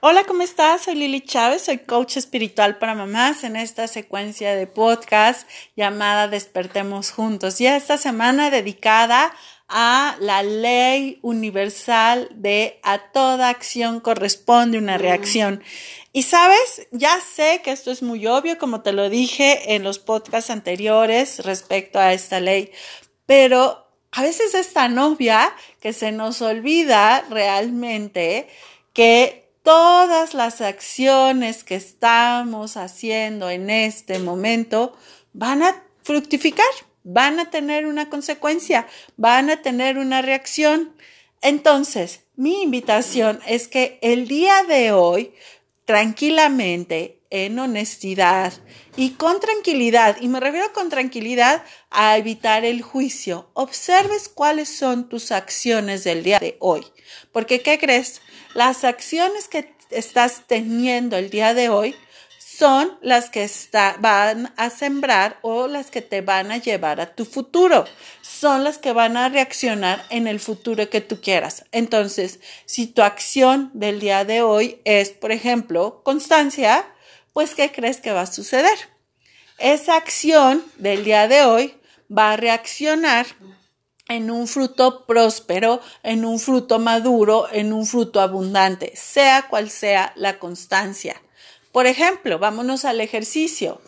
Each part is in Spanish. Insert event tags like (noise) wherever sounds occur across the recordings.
Hola, ¿cómo estás? Soy Lili Chávez, soy coach espiritual para mamás en esta secuencia de podcast llamada Despertemos Juntos. Y esta semana dedicada a la ley universal de a toda acción corresponde una reacción. Y sabes, ya sé que esto es muy obvio, como te lo dije en los podcasts anteriores respecto a esta ley, pero a veces es tan obvia que se nos olvida realmente que todas las acciones que estamos haciendo en este momento van a fructificar, van a tener una consecuencia, van a tener una reacción. Entonces, mi invitación es que el día de hoy, tranquilamente, en honestidad y con tranquilidad, y me refiero con tranquilidad a evitar el juicio, observes cuáles son tus acciones del día de hoy. Porque, ¿qué crees? Las acciones que estás teniendo el día de hoy son las que van a sembrar o las que te van a llevar a tu futuro. Son las que van a reaccionar en el futuro que tú quieras. Entonces, si tu acción del día de hoy es, por ejemplo, constancia, pues ¿qué crees que va a suceder? Esa acción del día de hoy va a reaccionar en un fruto próspero, en un fruto maduro, en un fruto abundante, sea cual sea la constancia. Por ejemplo, vámonos al ejercicio.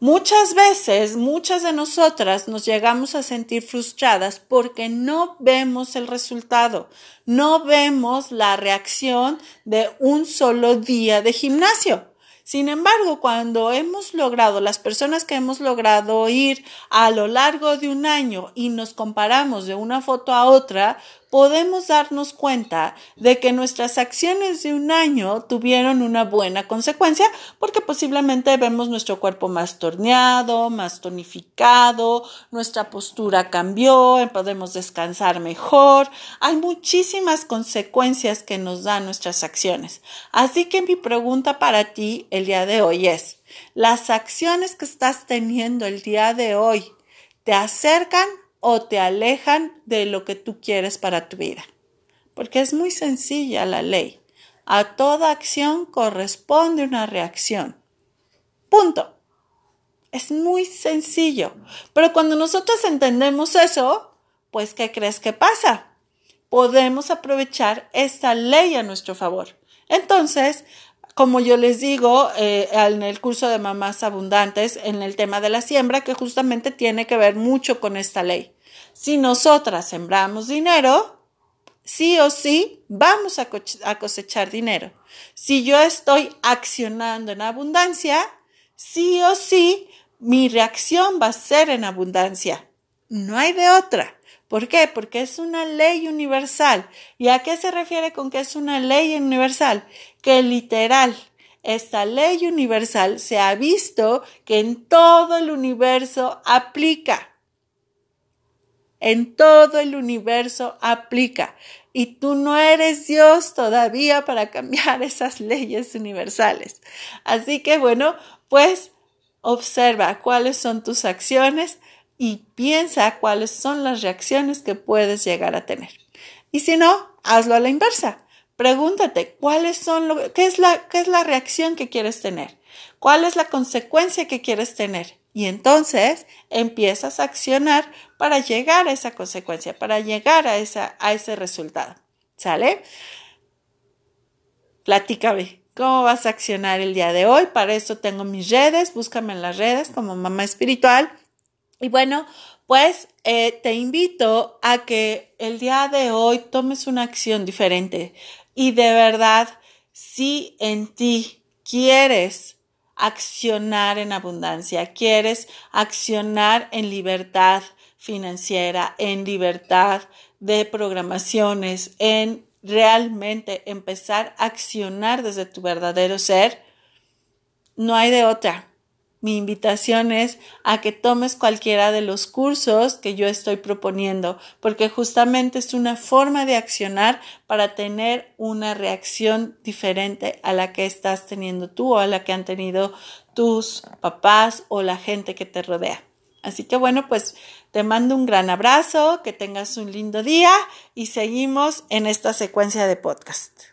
Muchas veces, muchas de nosotras nos llegamos a sentir frustradas porque no vemos el resultado, no vemos la reacción de un solo día de gimnasio. Sin embargo, cuando hemos logrado, las personas que hemos logrado ir a lo largo de un año y nos comparamos de una foto a otra, podemos darnos cuenta de que nuestras acciones de un año tuvieron una buena consecuencia porque posiblemente vemos nuestro cuerpo más torneado, más tonificado, nuestra postura cambió, podemos descansar mejor. Hay muchísimas consecuencias que nos dan nuestras acciones. Así que mi pregunta para ti el día de hoy es, ¿las acciones que estás teniendo el día de hoy te acercan o te alejan de lo que tú quieres para tu vida. Porque es muy sencilla la ley. A toda acción corresponde una reacción. Punto. Es muy sencillo. Pero cuando nosotros entendemos eso, pues ¿qué crees que pasa? Podemos aprovechar esta ley a nuestro favor. Entonces, como yo les digo eh, en el curso de mamás abundantes, en el tema de la siembra, que justamente tiene que ver mucho con esta ley. Si nosotras sembramos dinero, sí o sí vamos a cosechar dinero. Si yo estoy accionando en abundancia, sí o sí mi reacción va a ser en abundancia. No hay de otra. ¿Por qué? Porque es una ley universal. ¿Y a qué se refiere con que es una ley universal? Que literal, esta ley universal se ha visto que en todo el universo aplica en todo el universo aplica. Y tú no eres Dios todavía para cambiar (laughs) esas leyes universales. Así que bueno, pues observa cuáles son tus acciones y piensa cuáles son las reacciones que puedes llegar a tener. Y si no, hazlo a la inversa. Pregúntate cuáles son lo, qué es la qué es la reacción que quieres tener, cuál es la consecuencia que quieres tener y entonces empiezas a accionar para llegar a esa consecuencia, para llegar a, esa, a ese resultado. ¿Sale? Platícame. ¿Cómo vas a accionar el día de hoy? Para eso tengo mis redes, búscame en las redes como mamá espiritual. Y bueno, pues eh, te invito a que el día de hoy tomes una acción diferente y de verdad, si en ti quieres accionar en abundancia, quieres accionar en libertad financiera, en libertad de programaciones, en realmente empezar a accionar desde tu verdadero ser, no hay de otra. Mi invitación es a que tomes cualquiera de los cursos que yo estoy proponiendo, porque justamente es una forma de accionar para tener una reacción diferente a la que estás teniendo tú o a la que han tenido tus papás o la gente que te rodea. Así que bueno, pues te mando un gran abrazo, que tengas un lindo día y seguimos en esta secuencia de podcast.